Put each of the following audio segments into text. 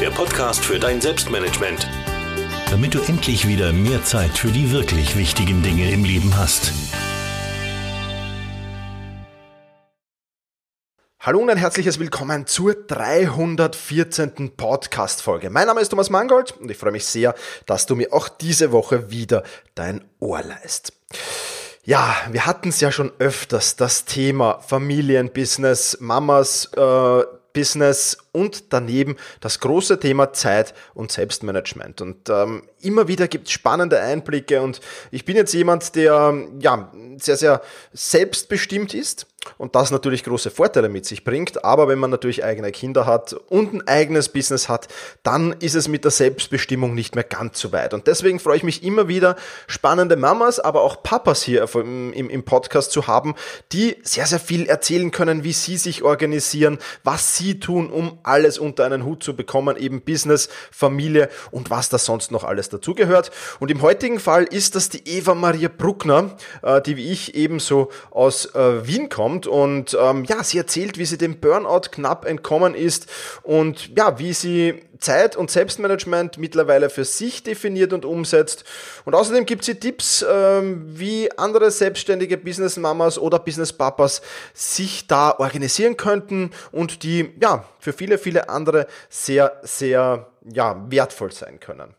der Podcast für dein Selbstmanagement. Damit du endlich wieder mehr Zeit für die wirklich wichtigen Dinge im Leben hast. Hallo und ein herzliches Willkommen zur 314. Podcast-Folge. Mein Name ist Thomas Mangold und ich freue mich sehr, dass du mir auch diese Woche wieder dein Ohr leist. Ja, wir hatten es ja schon öfters, das Thema Familienbusiness, Mamas, äh, Business und daneben das große Thema Zeit und Selbstmanagement. Und ähm, immer wieder gibt es spannende Einblicke und ich bin jetzt jemand, der ja sehr, sehr selbstbestimmt ist und das natürlich große Vorteile mit sich bringt. Aber wenn man natürlich eigene Kinder hat und ein eigenes Business hat, dann ist es mit der Selbstbestimmung nicht mehr ganz so weit. Und deswegen freue ich mich immer wieder, spannende Mamas, aber auch Papas hier im, Podcast zu haben, die sehr, sehr viel erzählen können, wie sie sich organisieren, was sie tun, um alles unter einen Hut zu bekommen, eben Business, Familie und was da sonst noch alles dazugehört. Und im heutigen Fall ist das die Eva Maria Bruckner, äh, die wie ich ebenso aus äh, Wien kommt und ähm, ja, sie erzählt, wie sie dem Burnout knapp entkommen ist und ja, wie sie Zeit und Selbstmanagement mittlerweile für sich definiert und umsetzt. Und außerdem gibt sie Tipps, ähm, wie andere selbstständige Business Mamas oder Business Papas sich da organisieren könnten und die ja für viele, viele andere sehr, sehr ja, wertvoll sein können.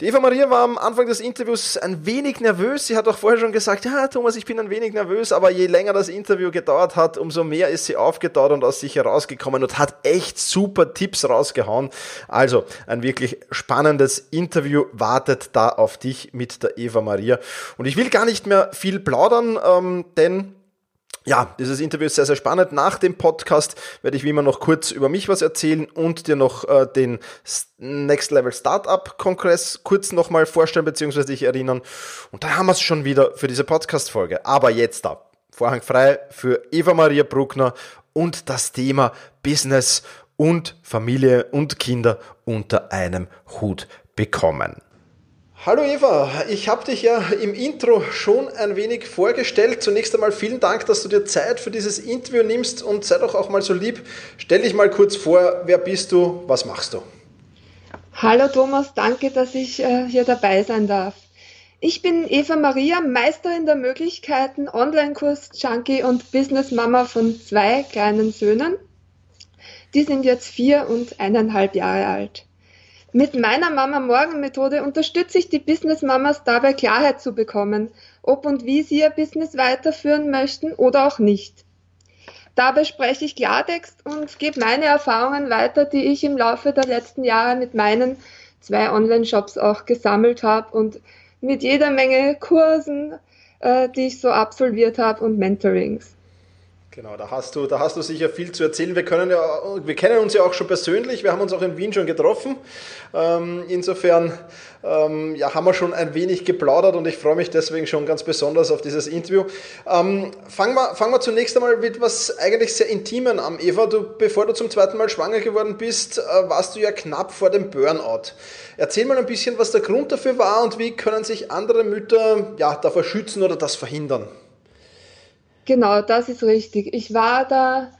Die Eva Maria war am Anfang des Interviews ein wenig nervös. Sie hat auch vorher schon gesagt, ja, Thomas, ich bin ein wenig nervös, aber je länger das Interview gedauert hat, umso mehr ist sie aufgetaut und aus sich herausgekommen und hat echt super Tipps rausgehauen. Also, ein wirklich spannendes Interview wartet da auf dich mit der Eva Maria. Und ich will gar nicht mehr viel plaudern, ähm, denn ja, dieses Interview ist sehr, sehr spannend. Nach dem Podcast werde ich wie immer noch kurz über mich was erzählen und dir noch äh, den Next Level Startup Kongress kurz nochmal vorstellen bzw. dich erinnern. Und da haben wir es schon wieder für diese Podcast-Folge. Aber jetzt da. Vorhang frei für Eva Maria Bruckner und das Thema Business und Familie und Kinder unter einem Hut bekommen. Hallo Eva, ich habe dich ja im Intro schon ein wenig vorgestellt. Zunächst einmal vielen Dank, dass du dir Zeit für dieses Interview nimmst und sei doch auch mal so lieb. Stell dich mal kurz vor, wer bist du, was machst du? Hallo Thomas, danke, dass ich äh, hier dabei sein darf. Ich bin Eva Maria, Meisterin der Möglichkeiten, Online-Kurs, Junkie und Business Mama von zwei kleinen Söhnen. Die sind jetzt vier und eineinhalb Jahre alt. Mit meiner Mama Morgen Methode unterstütze ich die Business Mamas dabei Klarheit zu bekommen, ob und wie sie ihr Business weiterführen möchten oder auch nicht. Dabei spreche ich Klartext und gebe meine Erfahrungen weiter, die ich im Laufe der letzten Jahre mit meinen zwei Online-Shops auch gesammelt habe und mit jeder Menge Kursen, äh, die ich so absolviert habe und Mentorings. Genau, da hast du, da hast du sicher viel zu erzählen. Wir können ja, wir kennen uns ja auch schon persönlich. Wir haben uns auch in Wien schon getroffen. Ähm, insofern ähm, ja, haben wir schon ein wenig geplaudert und ich freue mich deswegen schon ganz besonders auf dieses Interview. Ähm, fangen wir, fangen zunächst einmal mit was eigentlich sehr Intimen an. Eva, du, bevor du zum zweiten Mal schwanger geworden bist, äh, warst du ja knapp vor dem Burnout. Erzähl mal ein bisschen, was der Grund dafür war und wie können sich andere Mütter ja, davor schützen oder das verhindern. Genau, das ist richtig. Ich war da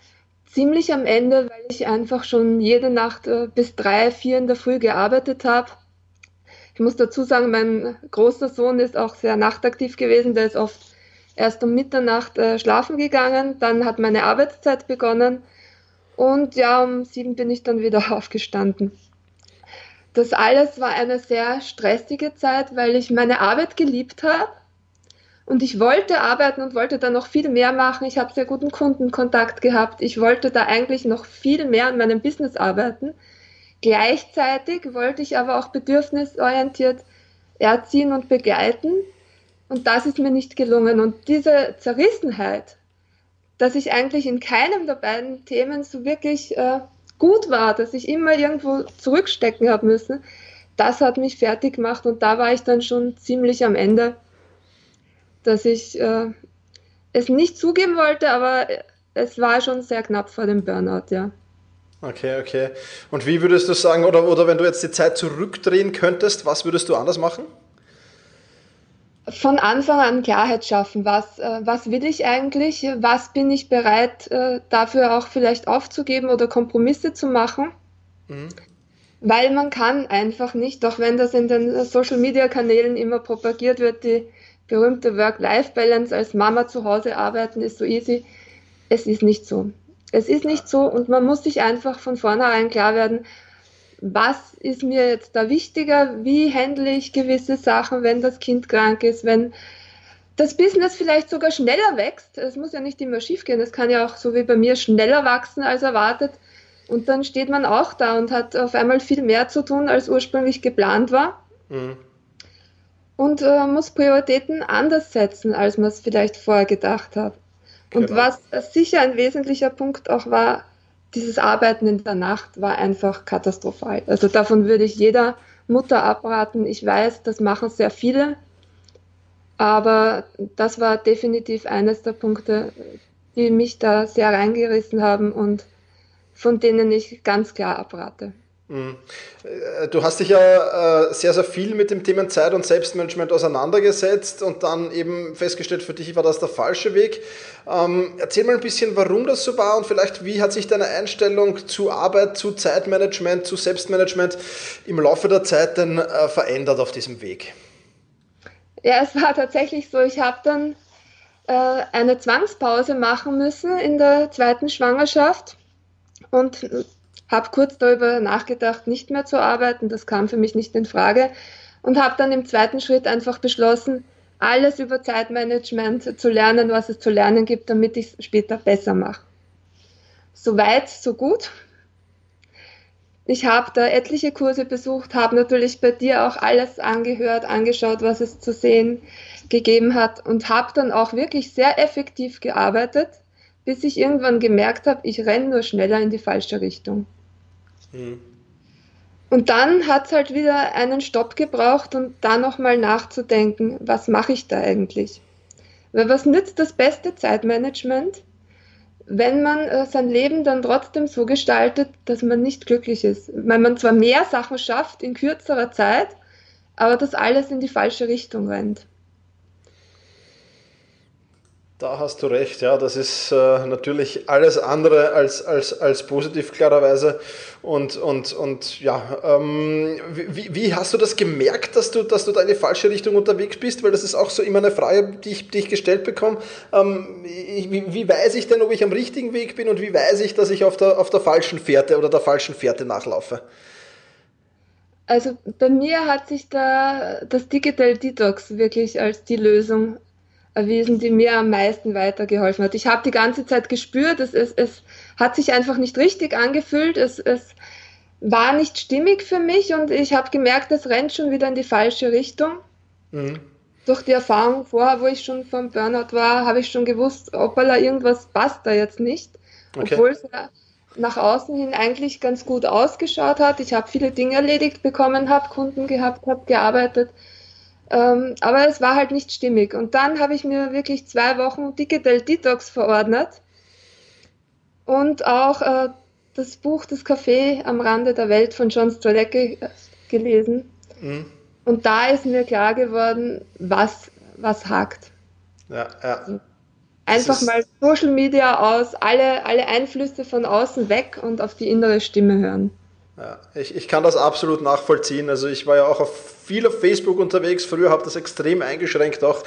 ziemlich am Ende, weil ich einfach schon jede Nacht äh, bis drei, vier in der Früh gearbeitet habe. Ich muss dazu sagen, mein großer Sohn ist auch sehr nachtaktiv gewesen. Der ist oft erst um Mitternacht äh, schlafen gegangen. Dann hat meine Arbeitszeit begonnen. Und ja, um sieben bin ich dann wieder aufgestanden. Das alles war eine sehr stressige Zeit, weil ich meine Arbeit geliebt habe und ich wollte arbeiten und wollte da noch viel mehr machen. Ich habe sehr guten Kundenkontakt gehabt. Ich wollte da eigentlich noch viel mehr an meinem Business arbeiten. Gleichzeitig wollte ich aber auch bedürfnisorientiert erziehen und begleiten. Und das ist mir nicht gelungen. Und diese Zerrissenheit, dass ich eigentlich in keinem der beiden Themen so wirklich äh, gut war, dass ich immer irgendwo zurückstecken habe müssen, das hat mich fertig gemacht. Und da war ich dann schon ziemlich am Ende dass ich äh, es nicht zugeben wollte, aber es war schon sehr knapp vor dem Burnout, ja. Okay, okay. Und wie würdest du sagen, oder, oder wenn du jetzt die Zeit zurückdrehen könntest, was würdest du anders machen? Von Anfang an Klarheit schaffen. Was, äh, was will ich eigentlich? Was bin ich bereit, äh, dafür auch vielleicht aufzugeben oder Kompromisse zu machen? Mhm. Weil man kann einfach nicht, auch wenn das in den Social-Media-Kanälen immer propagiert wird, die berühmte Work-Life-Balance als Mama zu Hause arbeiten ist so easy. Es ist nicht so. Es ist nicht so und man muss sich einfach von vornherein klar werden, was ist mir jetzt da wichtiger, wie handle ich gewisse Sachen, wenn das Kind krank ist, wenn das Business vielleicht sogar schneller wächst. Es muss ja nicht immer schief gehen, es kann ja auch so wie bei mir schneller wachsen als erwartet. Und dann steht man auch da und hat auf einmal viel mehr zu tun, als ursprünglich geplant war. Mhm und äh, muss Prioritäten anders setzen, als man es vielleicht vorher gedacht hat. Und genau. was sicher ein wesentlicher Punkt auch war, dieses Arbeiten in der Nacht war einfach katastrophal. Also davon würde ich jeder Mutter abraten. Ich weiß, das machen sehr viele, aber das war definitiv eines der Punkte, die mich da sehr reingerissen haben und von denen ich ganz klar abrate. Äh, du hast dich ja äh, sehr, sehr viel mit dem Thema Zeit und Selbstmanagement auseinandergesetzt und dann eben festgestellt, für dich war das der falsche Weg. Ähm, erzähl mal ein bisschen, warum das so war und vielleicht, wie hat sich deine Einstellung zu Arbeit, zu Zeitmanagement, zu Selbstmanagement im Laufe der Zeit denn äh, verändert auf diesem Weg? Ja, es war tatsächlich so, ich habe dann eine Zwangspause machen müssen in der zweiten Schwangerschaft und habe kurz darüber nachgedacht, nicht mehr zu arbeiten. Das kam für mich nicht in Frage und habe dann im zweiten Schritt einfach beschlossen, alles über Zeitmanagement zu lernen, was es zu lernen gibt, damit ich es später besser mache. Soweit, so gut. Ich habe da etliche Kurse besucht, habe natürlich bei dir auch alles angehört, angeschaut, was es zu sehen gegeben hat und habe dann auch wirklich sehr effektiv gearbeitet, bis ich irgendwann gemerkt habe, ich renne nur schneller in die falsche Richtung. Mhm. Und dann hat es halt wieder einen Stopp gebraucht und da nochmal nachzudenken, was mache ich da eigentlich? Weil was nützt das beste Zeitmanagement, wenn man äh, sein Leben dann trotzdem so gestaltet, dass man nicht glücklich ist? Weil man zwar mehr Sachen schafft in kürzerer Zeit, aber das alles in die falsche Richtung rennt. Da hast du recht, ja, das ist äh, natürlich alles andere als, als, als positiv, klarerweise. Und, und, und ja, ähm, wie, wie hast du das gemerkt, dass du, dass du da in die falsche Richtung unterwegs bist? Weil das ist auch so immer eine Frage, die ich, die ich gestellt bekomme. Ähm, wie, wie weiß ich denn, ob ich am richtigen Weg bin und wie weiß ich, dass ich auf der, auf der falschen Fährte oder der falschen Fährte nachlaufe? Also bei mir hat sich da das Digital Detox wirklich als die Lösung erwiesen, die mir am meisten weitergeholfen hat. Ich habe die ganze Zeit gespürt, es, es, es hat sich einfach nicht richtig angefühlt, es, es war nicht stimmig für mich und ich habe gemerkt, es rennt schon wieder in die falsche Richtung. Mhm. Durch die Erfahrung vorher, wo ich schon vom Burnout war, habe ich schon gewusst, da irgendwas passt da jetzt nicht. Okay. Obwohl es nach außen hin eigentlich ganz gut ausgeschaut hat. Ich habe viele Dinge erledigt bekommen, habe Kunden gehabt, habe gearbeitet. Ähm, aber es war halt nicht stimmig. Und dann habe ich mir wirklich zwei Wochen Digital Detox verordnet und auch äh, das Buch Das Café am Rande der Welt von John Strolecki äh, gelesen. Mhm. Und da ist mir klar geworden, was, was hakt. Ja, ja. Einfach mal Social Media aus, alle, alle Einflüsse von außen weg und auf die innere Stimme hören. Ja, ich, ich kann das absolut nachvollziehen. Also ich war ja auch auf, viel auf Facebook unterwegs. Früher habe das extrem eingeschränkt auch,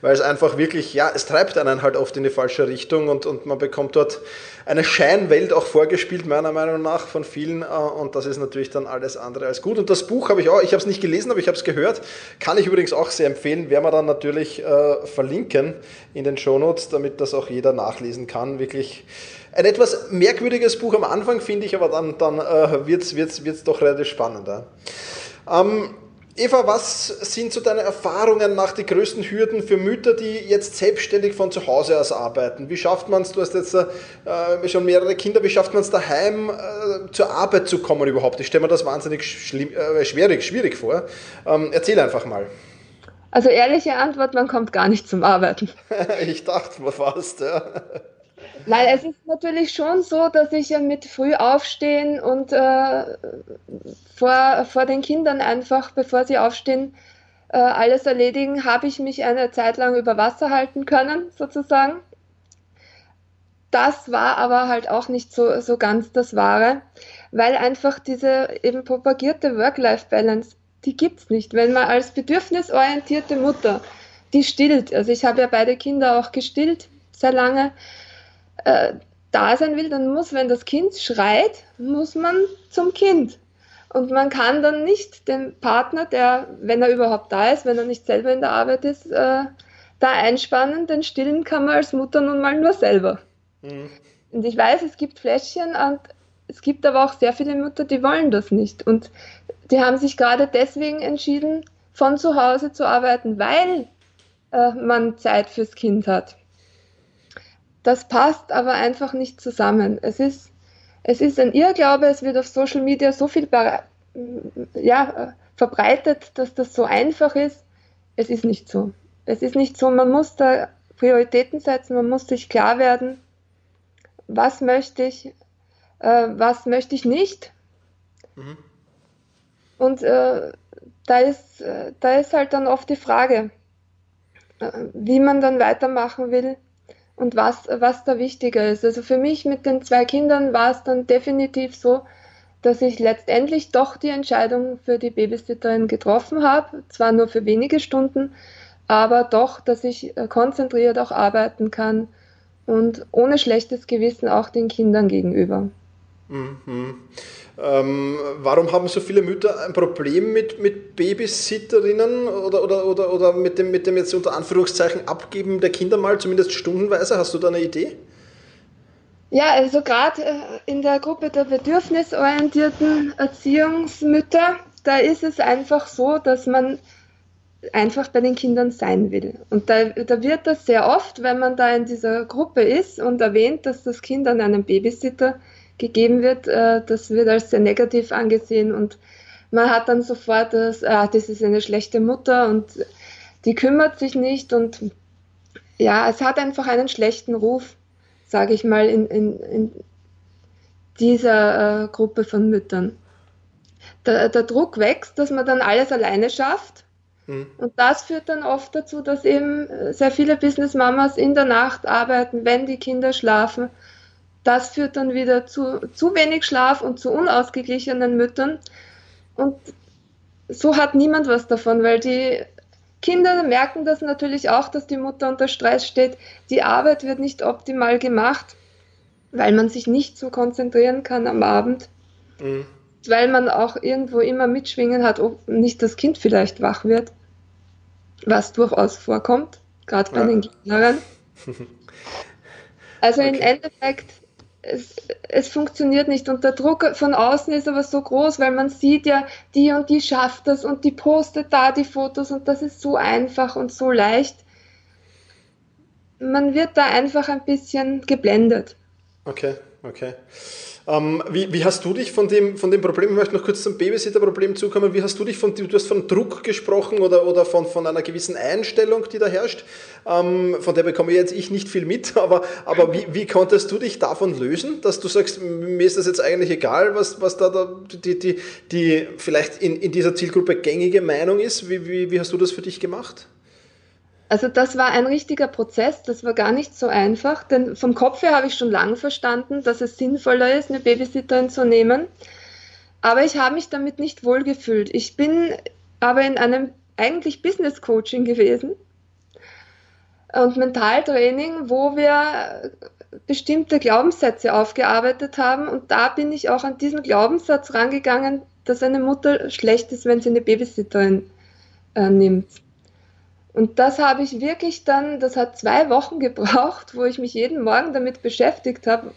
weil es einfach wirklich, ja, es treibt einen halt oft in die falsche Richtung und, und man bekommt dort eine Scheinwelt auch vorgespielt, meiner Meinung nach, von vielen. Äh, und das ist natürlich dann alles andere als gut. Und das Buch habe ich auch, ich habe es nicht gelesen, aber ich habe es gehört. Kann ich übrigens auch sehr empfehlen. Werden wir dann natürlich äh, verlinken in den Shownotes, damit das auch jeder nachlesen kann. Wirklich ein etwas merkwürdiges Buch am Anfang, finde ich, aber dann, dann äh, wird es wird's, wird's doch relativ spannender. Ähm, Eva, was sind so deine Erfahrungen nach die größten Hürden für Mütter, die jetzt selbstständig von zu Hause aus arbeiten? Wie schafft man es, du hast jetzt äh, schon mehrere Kinder, wie schafft man es daheim äh, zur Arbeit zu kommen überhaupt? Ich stelle mir das wahnsinnig schlimm, äh, schwierig, schwierig vor. Ähm, erzähl einfach mal. Also ehrliche Antwort, man kommt gar nicht zum Arbeiten. ich dachte mal fast, ja. Nein, es ist natürlich schon so, dass ich ja mit früh aufstehen und äh, vor, vor den Kindern einfach, bevor sie aufstehen, äh, alles erledigen, habe ich mich eine Zeit lang über Wasser halten können, sozusagen. Das war aber halt auch nicht so, so ganz das Wahre, weil einfach diese eben propagierte Work-Life-Balance, die gibt es nicht. Wenn man als bedürfnisorientierte Mutter, die stillt, also ich habe ja beide Kinder auch gestillt, sehr lange, äh, da sein will, dann muss, wenn das Kind schreit, muss man zum Kind. Und man kann dann nicht den Partner, der, wenn er überhaupt da ist, wenn er nicht selber in der Arbeit ist, äh, da einspannen, denn stillen kann man als Mutter nun mal nur selber. Mhm. Und ich weiß, es gibt Fläschchen und es gibt aber auch sehr viele Mütter, die wollen das nicht. Und die haben sich gerade deswegen entschieden, von zu Hause zu arbeiten, weil äh, man Zeit fürs Kind hat. Das passt aber einfach nicht zusammen. Es ist, es ist ein Irrglaube, es wird auf Social Media so viel ja, verbreitet, dass das so einfach ist. Es ist nicht so. Es ist nicht so. Man muss da Prioritäten setzen, man muss sich klar werden, was möchte ich, äh, was möchte ich nicht. Mhm. Und äh, da, ist, äh, da ist halt dann oft die Frage, äh, wie man dann weitermachen will und was, was da wichtiger ist. Also für mich mit den zwei Kindern war es dann definitiv so, dass ich letztendlich doch die Entscheidung für die Babysitterin getroffen habe, zwar nur für wenige Stunden, aber doch, dass ich äh, konzentriert auch arbeiten kann und ohne schlechtes Gewissen auch den Kindern gegenüber. Mhm. Ähm, warum haben so viele Mütter ein Problem mit, mit Babysitterinnen oder, oder, oder, oder mit, dem, mit dem jetzt unter Anführungszeichen Abgeben der Kinder mal, zumindest stundenweise? Hast du da eine Idee? Ja, also gerade äh, in der Gruppe der bedürfnisorientierten Erziehungsmütter, da ist es einfach so, dass man einfach bei den Kindern sein will. Und da, da wird das sehr oft, wenn man da in dieser Gruppe ist und erwähnt, dass das Kind an einen Babysitter gegeben wird, äh, das wird als sehr negativ angesehen und man hat dann sofort das, ah, das ist eine schlechte Mutter und die kümmert sich nicht und ja, es hat einfach einen schlechten Ruf, sage ich mal, in, in, in dieser äh, Gruppe von Müttern. Der, der, Druck wächst, dass man dann alles alleine schafft. Mhm. Und das führt dann oft dazu, dass eben sehr viele Business Mamas in der Nacht arbeiten, wenn die Kinder schlafen das führt dann wieder zu zu wenig Schlaf und zu unausgeglichenen Müttern. Und so hat niemand was davon, weil die Kinder merken das natürlich auch, dass die Mutter unter Stress steht. Die Arbeit wird nicht optimal gemacht, weil man sich nicht so konzentrieren kann am Abend. Mhm. Weil man auch irgendwo immer mitschwingen hat, ob nicht das Kind vielleicht wach wird, was durchaus vorkommt. gerade bei ja. den Kindern. Also okay. im Endeffekt, es, es funktioniert nicht und der Druck von außen ist aber so groß, weil man sieht ja, die und die schafft das und die postet da die Fotos und das ist so einfach und so leicht. Man wird da einfach ein bisschen geblendet. Okay, okay. Ähm, wie, wie, hast du dich von dem, von dem Problem, ich möchte noch kurz zum Babysitter-Problem zukommen, wie hast du dich von, du hast von Druck gesprochen oder, oder von, von einer gewissen Einstellung, die da herrscht, ähm, von der bekomme jetzt ich nicht viel mit, aber, aber wie, wie konntest du dich davon lösen, dass du sagst, mir ist das jetzt eigentlich egal, was, was da, da die, die, die vielleicht in, in dieser Zielgruppe gängige Meinung ist, wie, wie, wie hast du das für dich gemacht? Also das war ein richtiger Prozess, das war gar nicht so einfach, denn vom Kopf her habe ich schon lange verstanden, dass es sinnvoller ist, eine Babysitterin zu nehmen. Aber ich habe mich damit nicht wohlgefühlt. Ich bin aber in einem eigentlich Business Coaching gewesen und Mentaltraining, wo wir bestimmte Glaubenssätze aufgearbeitet haben. Und da bin ich auch an diesen Glaubenssatz rangegangen, dass eine Mutter schlecht ist, wenn sie eine Babysitterin äh, nimmt. Und das habe ich wirklich dann, das hat zwei Wochen gebraucht, wo ich mich jeden Morgen damit beschäftigt habe,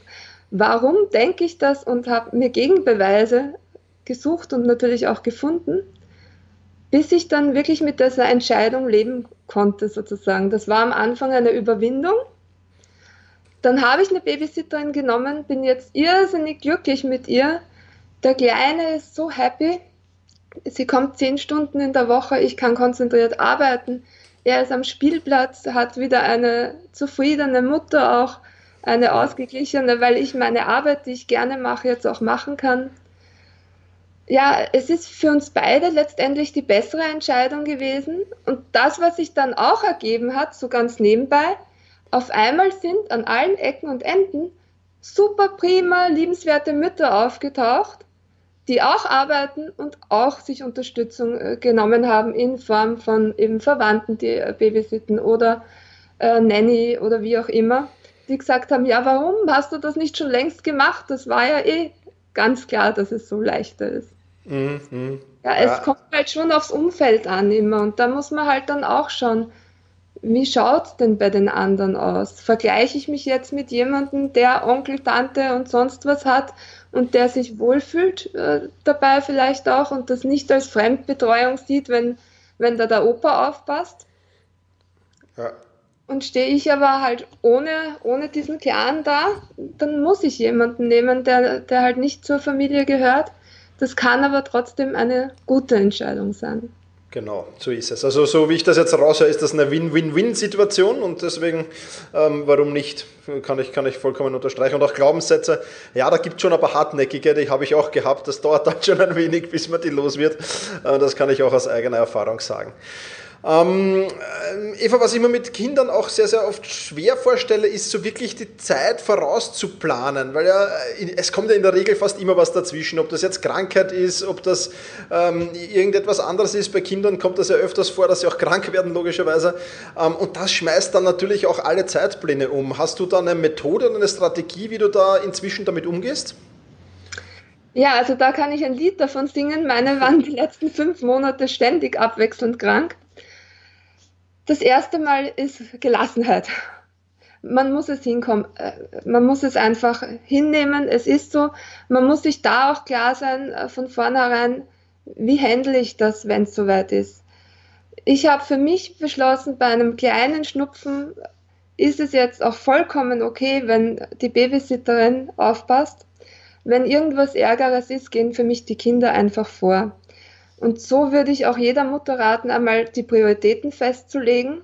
warum denke ich das und habe mir Gegenbeweise gesucht und natürlich auch gefunden, bis ich dann wirklich mit dieser Entscheidung leben konnte sozusagen. Das war am Anfang eine Überwindung. Dann habe ich eine Babysitterin genommen, bin jetzt irrsinnig glücklich mit ihr. Der Kleine ist so happy. Sie kommt zehn Stunden in der Woche, ich kann konzentriert arbeiten er ist am Spielplatz, hat wieder eine zufriedene Mutter auch, eine ausgeglichene, weil ich meine Arbeit, die ich gerne mache, jetzt auch machen kann. Ja, es ist für uns beide letztendlich die bessere Entscheidung gewesen. Und das, was sich dann auch ergeben hat, so ganz nebenbei, auf einmal sind an allen Ecken und Enden super prima, liebenswerte Mütter aufgetaucht, die auch arbeiten und auch sich Unterstützung äh, genommen haben in Form von eben Verwandten, die äh, babysitten oder äh, Nanny oder wie auch immer, die gesagt haben, ja, warum hast du das nicht schon längst gemacht? Das war ja eh ganz klar, dass es so leichter ist. Mhm. mhm. Ja, es ja. kommt halt schon aufs Umfeld an immer und da muss man halt dann auch schauen, wie schaut es denn bei den anderen aus? Vergleiche ich mich jetzt mit jemandem, der Onkel, Tante und sonst was hat und der sich wohlfühlt äh, dabei vielleicht auch und das nicht als Fremdbetreuung sieht, wenn, wenn da der Opa aufpasst. Ja. Und stehe ich aber halt ohne, ohne diesen Clan da, dann muss ich jemanden nehmen, der, der halt nicht zur Familie gehört. Das kann aber trotzdem eine gute Entscheidung sein. Genau, so ist es. Also so wie ich das jetzt raushöre, ist das eine Win-Win-Win-Situation und deswegen, ähm, warum nicht, kann ich, kann ich vollkommen unterstreichen. Und auch Glaubenssätze, ja, da gibt es schon ein paar hartnäckige, die habe ich auch gehabt, das dauert dann schon ein wenig, bis man die los wird. Äh, das kann ich auch aus eigener Erfahrung sagen. Ähm, äh, Eva, was ich mir mit Kindern auch sehr, sehr oft schwer vorstelle, ist so wirklich die Zeit vorauszuplanen, weil ja, äh, es kommt ja in der Regel fast immer was dazwischen, ob das jetzt Krankheit ist, ob das ähm, irgendetwas anderes ist. Bei Kindern kommt das ja öfters vor, dass sie auch krank werden, logischerweise. Ähm, und das schmeißt dann natürlich auch alle Zeitpläne um. Hast du da eine Methode und eine Strategie, wie du da inzwischen damit umgehst? Ja, also da kann ich ein Lied davon singen. Meine waren die letzten fünf Monate ständig abwechselnd krank. Das erste Mal ist Gelassenheit. Man muss es hinkommen, äh, man muss es einfach hinnehmen, es ist so. Man muss sich da auch klar sein äh, von vornherein, wie handle ich das, wenn es soweit ist. Ich habe für mich beschlossen, bei einem kleinen Schnupfen ist es jetzt auch vollkommen okay, wenn die Babysitterin aufpasst. Wenn irgendwas Ärgeres ist, gehen für mich die Kinder einfach vor. Und so würde ich auch jeder Mutter raten, einmal die Prioritäten festzulegen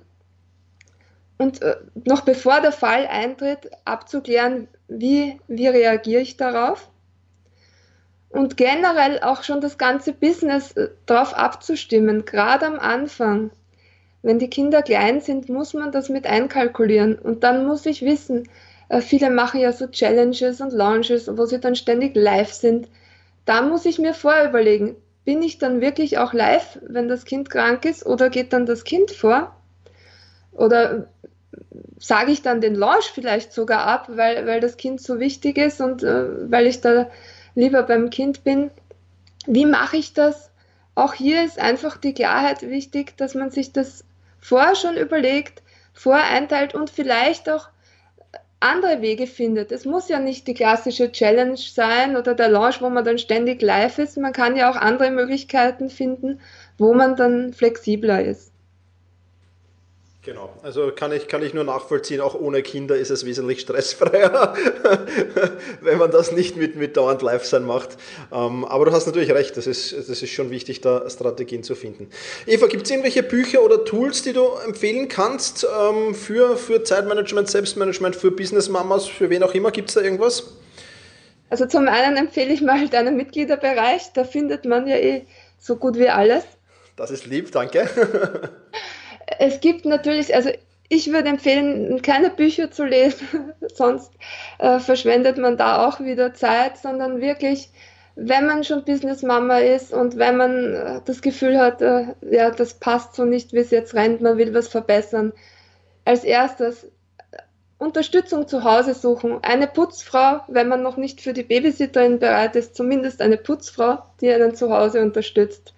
und äh, noch bevor der Fall eintritt, abzuklären, wie, wie reagiere ich darauf. Und generell auch schon das ganze Business äh, darauf abzustimmen, gerade am Anfang. Wenn die Kinder klein sind, muss man das mit einkalkulieren. Und dann muss ich wissen, äh, viele machen ja so Challenges und Launches, wo sie dann ständig live sind. Da muss ich mir vorüberlegen, bin ich dann wirklich auch live, wenn das Kind krank ist, oder geht dann das Kind vor? Oder sage ich dann den Launch vielleicht sogar ab, weil, weil das Kind so wichtig ist und äh, weil ich da lieber beim Kind bin? Wie mache ich das? Auch hier ist einfach die Klarheit wichtig, dass man sich das vorher schon überlegt, voreinteilt und vielleicht auch andere Wege findet. Es muss ja nicht die klassische Challenge sein oder der Launch, wo man dann ständig live ist. Man kann ja auch andere Möglichkeiten finden, wo man dann flexibler ist. Genau, also kann ich, kann ich nur nachvollziehen, auch ohne Kinder ist es wesentlich stressfreier, wenn man das nicht mit, mit dauernd Live-Sein macht. Ähm, aber du hast natürlich recht, das ist, das ist schon wichtig, da Strategien zu finden. Eva, gibt es irgendwelche Bücher oder Tools, die du empfehlen kannst ähm, für, für Zeitmanagement, Selbstmanagement, für Business-Mamas, für wen auch immer? Gibt es da irgendwas? Also zum einen empfehle ich mal deinen Mitgliederbereich, da findet man ja eh so gut wie alles. Das ist lieb, danke. es gibt natürlich, also ich würde empfehlen, keine Bücher zu lesen, sonst äh, verschwendet man da auch wieder Zeit, sondern wirklich, wenn man schon Business Mama ist und wenn man äh, das Gefühl hat, äh, ja, das passt so nicht, wie es jetzt rennt, man will was verbessern, als erstes Unterstützung zu Hause suchen. Eine Putzfrau, wenn man noch nicht für die Babysitterin bereit ist, zumindest eine Putzfrau, die einen zu Hause unterstützt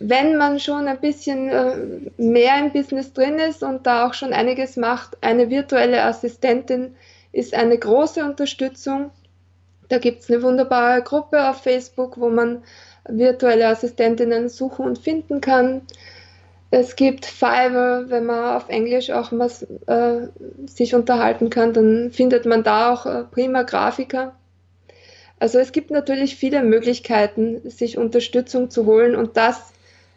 wenn man schon ein bisschen äh, mehr im Business drin ist und da auch schon einiges macht, eine virtuelle Assistentin ist eine große Unterstützung. Da gibt es eine wunderbare Gruppe auf Facebook, wo man virtuelle Assistentinnen suchen und finden kann. Es gibt Fiverr, wenn man auf Englisch auch was äh, sich unterhalten kann, dann findet man da auch äh, prima Grafiker. Also es gibt natürlich viele Möglichkeiten, sich Unterstützung zu holen und das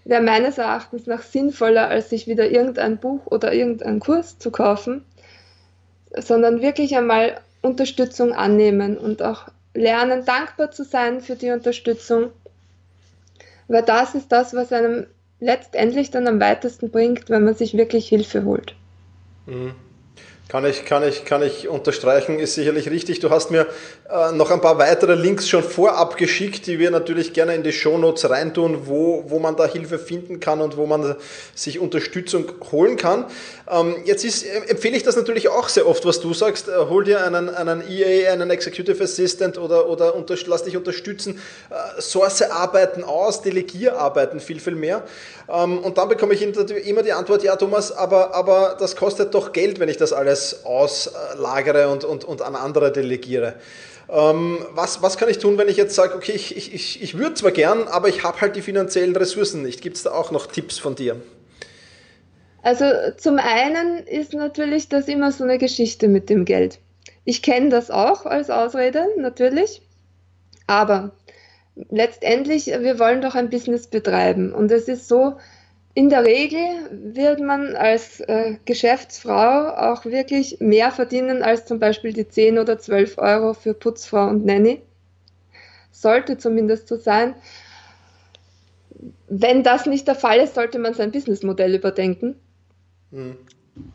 wäre meines Erachtens nach sinnvoller, als sich wieder irgendein Buch oder irgendeinen Kurs zu kaufen, sondern wirklich einmal Unterstützung annehmen und auch lernen, dankbar zu sein für die Unterstützung, weil das ist das, was einem letztendlich dann am weitesten bringt, wenn man sich wirklich Hilfe holt. Mhm. Kann ich, kann, ich, kann ich unterstreichen, ist sicherlich richtig. Du hast mir äh, noch ein paar weitere Links schon vorab geschickt, die wir natürlich gerne in die Shownotes reintun, wo, wo man da Hilfe finden kann und wo man sich Unterstützung holen kann. Ähm, jetzt ist, äh, empfehle ich das natürlich auch sehr oft, was du sagst. Äh, hol dir einen, einen EA, einen Executive Assistant oder, oder unter, lass dich unterstützen. Äh, source Arbeiten aus, delegier Arbeiten viel, viel mehr. Ähm, und dann bekomme ich immer die Antwort, ja Thomas, aber, aber das kostet doch Geld, wenn ich das alles auslagere und, und, und an andere delegiere. Ähm, was, was kann ich tun, wenn ich jetzt sage, okay, ich, ich, ich würde zwar gern, aber ich habe halt die finanziellen Ressourcen nicht. Gibt es da auch noch Tipps von dir? Also zum einen ist natürlich das immer so eine Geschichte mit dem Geld. Ich kenne das auch als Ausrede, natürlich. Aber letztendlich, wir wollen doch ein Business betreiben. Und es ist so, in der Regel wird man als äh, Geschäftsfrau auch wirklich mehr verdienen als zum Beispiel die 10 oder 12 Euro für Putzfrau und Nanny. Sollte zumindest so sein. Wenn das nicht der Fall ist, sollte man sein Businessmodell überdenken. Mhm.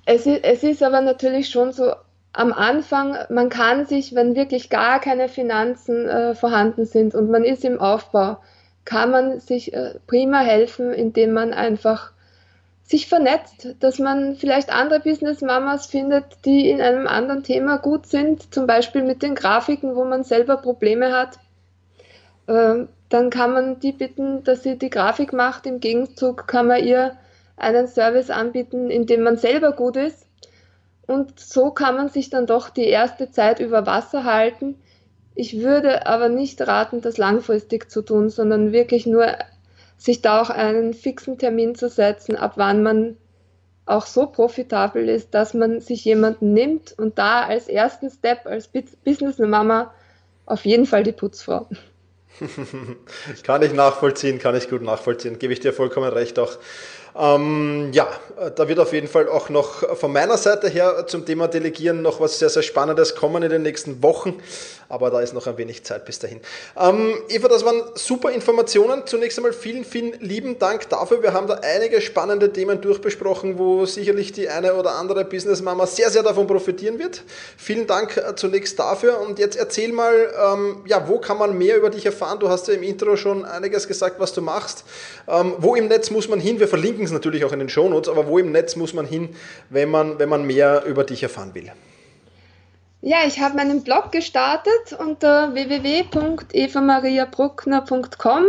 Es, ist, es ist aber natürlich schon so, am Anfang, man kann sich, wenn wirklich gar keine Finanzen äh, vorhanden sind und man ist im Aufbau, kann man sich äh, prima helfen, indem man einfach sich vernetzt, dass man vielleicht andere Business-Mamas findet, die in einem anderen Thema gut sind, zum Beispiel mit den Grafiken, wo man selber Probleme hat. Ähm, dann kann man die bitten, dass sie die Grafik macht. Im Gegenzug kann man ihr einen Service anbieten, in dem man selber gut ist und so kann man sich dann doch die erste Zeit über Wasser halten. Ich würde aber nicht raten, das langfristig zu tun, sondern wirklich nur sich da auch einen fixen Termin zu setzen, ab wann man auch so profitabel ist, dass man sich jemanden nimmt und da als ersten Step als Business Mama auf jeden Fall die Putzfrau. kann ich nachvollziehen, kann ich gut nachvollziehen, gebe ich dir vollkommen recht auch. Ähm, ja, da wird auf jeden Fall auch noch von meiner Seite her zum Thema Delegieren noch was sehr, sehr Spannendes kommen in den nächsten Wochen. Aber da ist noch ein wenig Zeit bis dahin. Ähm, Eva, das waren super Informationen. Zunächst einmal vielen, vielen lieben Dank dafür. Wir haben da einige spannende Themen durchbesprochen, wo sicherlich die eine oder andere Businessmama sehr, sehr davon profitieren wird. Vielen Dank äh, zunächst dafür. Und jetzt erzähl mal, ähm, ja, wo kann man mehr über dich erfahren? Du hast ja im Intro schon einiges gesagt, was du machst. Ähm, wo im Netz muss man hin? Wir verlinken es natürlich auch in den Shownotes, aber wo im Netz muss man hin, wenn man, wenn man mehr über dich erfahren will? Ja, ich habe meinen Blog gestartet unter www.evamariabruckner.com.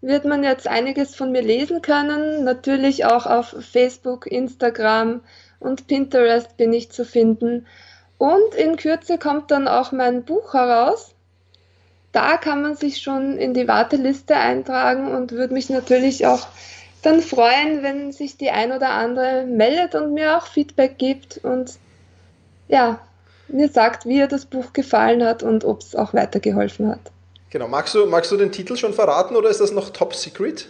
wird man jetzt einiges von mir lesen können. Natürlich auch auf Facebook, Instagram und Pinterest bin ich zu finden. Und in Kürze kommt dann auch mein Buch heraus. Da kann man sich schon in die Warteliste eintragen und würde mich natürlich auch dann freuen, wenn sich die ein oder andere meldet und mir auch Feedback gibt und ja, mir sagt, wie ihr das Buch gefallen hat und ob es auch weitergeholfen hat. Genau, magst du, magst du den Titel schon verraten oder ist das noch Top Secret?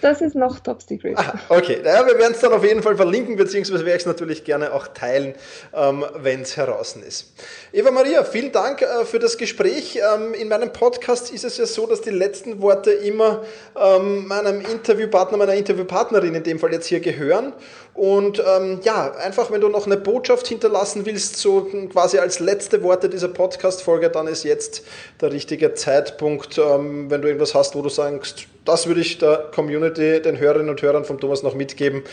Das ist noch top secret. Ah, okay, naja, wir werden es dann auf jeden Fall verlinken, beziehungsweise werde ich es natürlich gerne auch teilen, ähm, wenn es heraus ist. Eva Maria, vielen Dank äh, für das Gespräch. Ähm, in meinem Podcast ist es ja so, dass die letzten Worte immer ähm, meinem Interviewpartner, meiner Interviewpartnerin in dem Fall jetzt hier gehören. Und ähm, ja, einfach, wenn du noch eine Botschaft hinterlassen willst, so quasi als letzte Worte dieser Podcast-Folge, dann ist jetzt der richtige Zeitpunkt, ähm, wenn du irgendwas hast, wo du sagst, das würde ich der Community, den Hörerinnen und Hörern von Thomas noch mitgeben.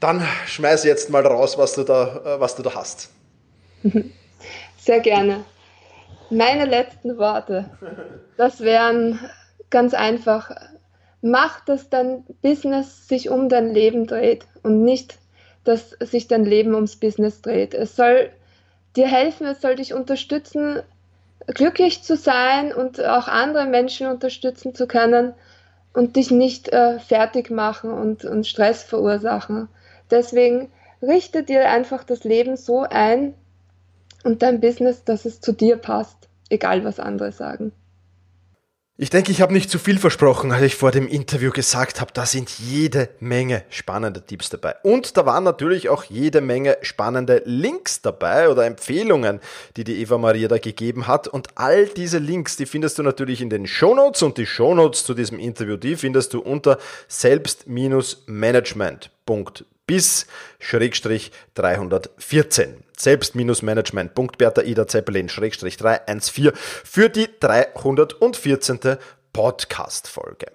Dann schmeiß jetzt mal raus, was du da, äh, was du da hast. Sehr gerne. Meine letzten Worte, das wären ganz einfach, mach, dass dein Business sich um dein Leben dreht und nicht, dass sich dein Leben ums Business dreht. Es soll dir helfen, es soll dich unterstützen, glücklich zu sein und auch andere Menschen unterstützen zu können und dich nicht äh, fertig machen und, und Stress verursachen. Deswegen richte dir einfach das Leben so ein und dein Business, dass es zu dir passt, egal was andere sagen. Ich denke, ich habe nicht zu viel versprochen, als ich vor dem Interview gesagt habe, da sind jede Menge spannende Tipps dabei. Und da waren natürlich auch jede Menge spannende Links dabei oder Empfehlungen, die die Eva Maria da gegeben hat. Und all diese Links, die findest du natürlich in den Shownotes und die Shownotes zu diesem Interview, die findest du unter selbst-management.bis 314 selbst-management.bertha Ida Zeppelin 314 für die 314. Podcast-Folge.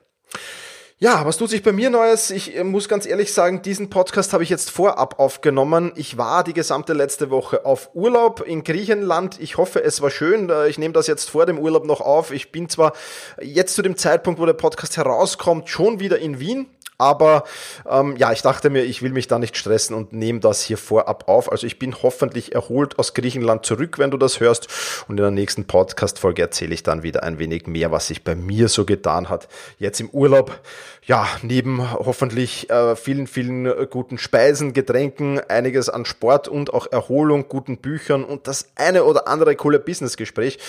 Ja, was tut sich bei mir Neues? Ich äh, muss ganz ehrlich sagen, diesen Podcast habe ich jetzt vorab aufgenommen. Ich war die gesamte letzte Woche auf Urlaub in Griechenland. Ich hoffe, es war schön. Äh, ich nehme das jetzt vor dem Urlaub noch auf. Ich bin zwar jetzt zu dem Zeitpunkt, wo der Podcast herauskommt, schon wieder in Wien. Aber ähm, ja, ich dachte mir, ich will mich da nicht stressen und nehme das hier vorab auf. Also ich bin hoffentlich erholt aus Griechenland zurück, wenn du das hörst. Und in der nächsten Podcast-Folge erzähle ich dann wieder ein wenig mehr, was sich bei mir so getan hat. Jetzt im Urlaub, ja, neben hoffentlich äh, vielen, vielen guten Speisen, Getränken, einiges an Sport und auch Erholung, guten Büchern und das eine oder andere coole Businessgespräch,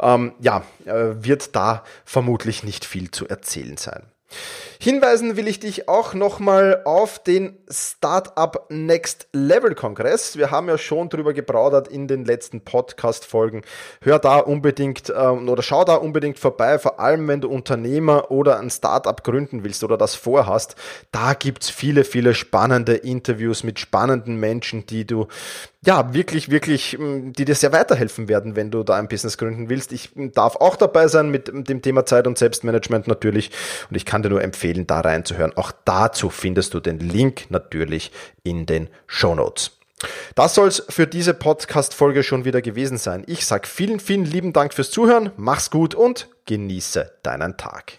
ähm, ja, äh, wird da vermutlich nicht viel zu erzählen sein. Hinweisen will ich dich auch nochmal auf den Startup Next Level Kongress. Wir haben ja schon drüber gebraudert in den letzten Podcast-Folgen. Hör da unbedingt äh, oder schau da unbedingt vorbei, vor allem wenn du Unternehmer oder ein Startup gründen willst oder das vorhast. Da gibt's viele, viele spannende Interviews mit spannenden Menschen, die du ja, wirklich, wirklich, mm, die dir sehr weiterhelfen werden, wenn du da ein Business gründen willst. Ich darf auch dabei sein mit dem Thema Zeit und Selbstmanagement natürlich. Und ich kann dir nur empfehlen, da reinzuhören. Auch dazu findest du den Link natürlich in den Show Notes. Das soll's für diese Podcast-Folge schon wieder gewesen sein. Ich sag vielen, vielen lieben Dank fürs Zuhören. Mach's gut und genieße deinen Tag.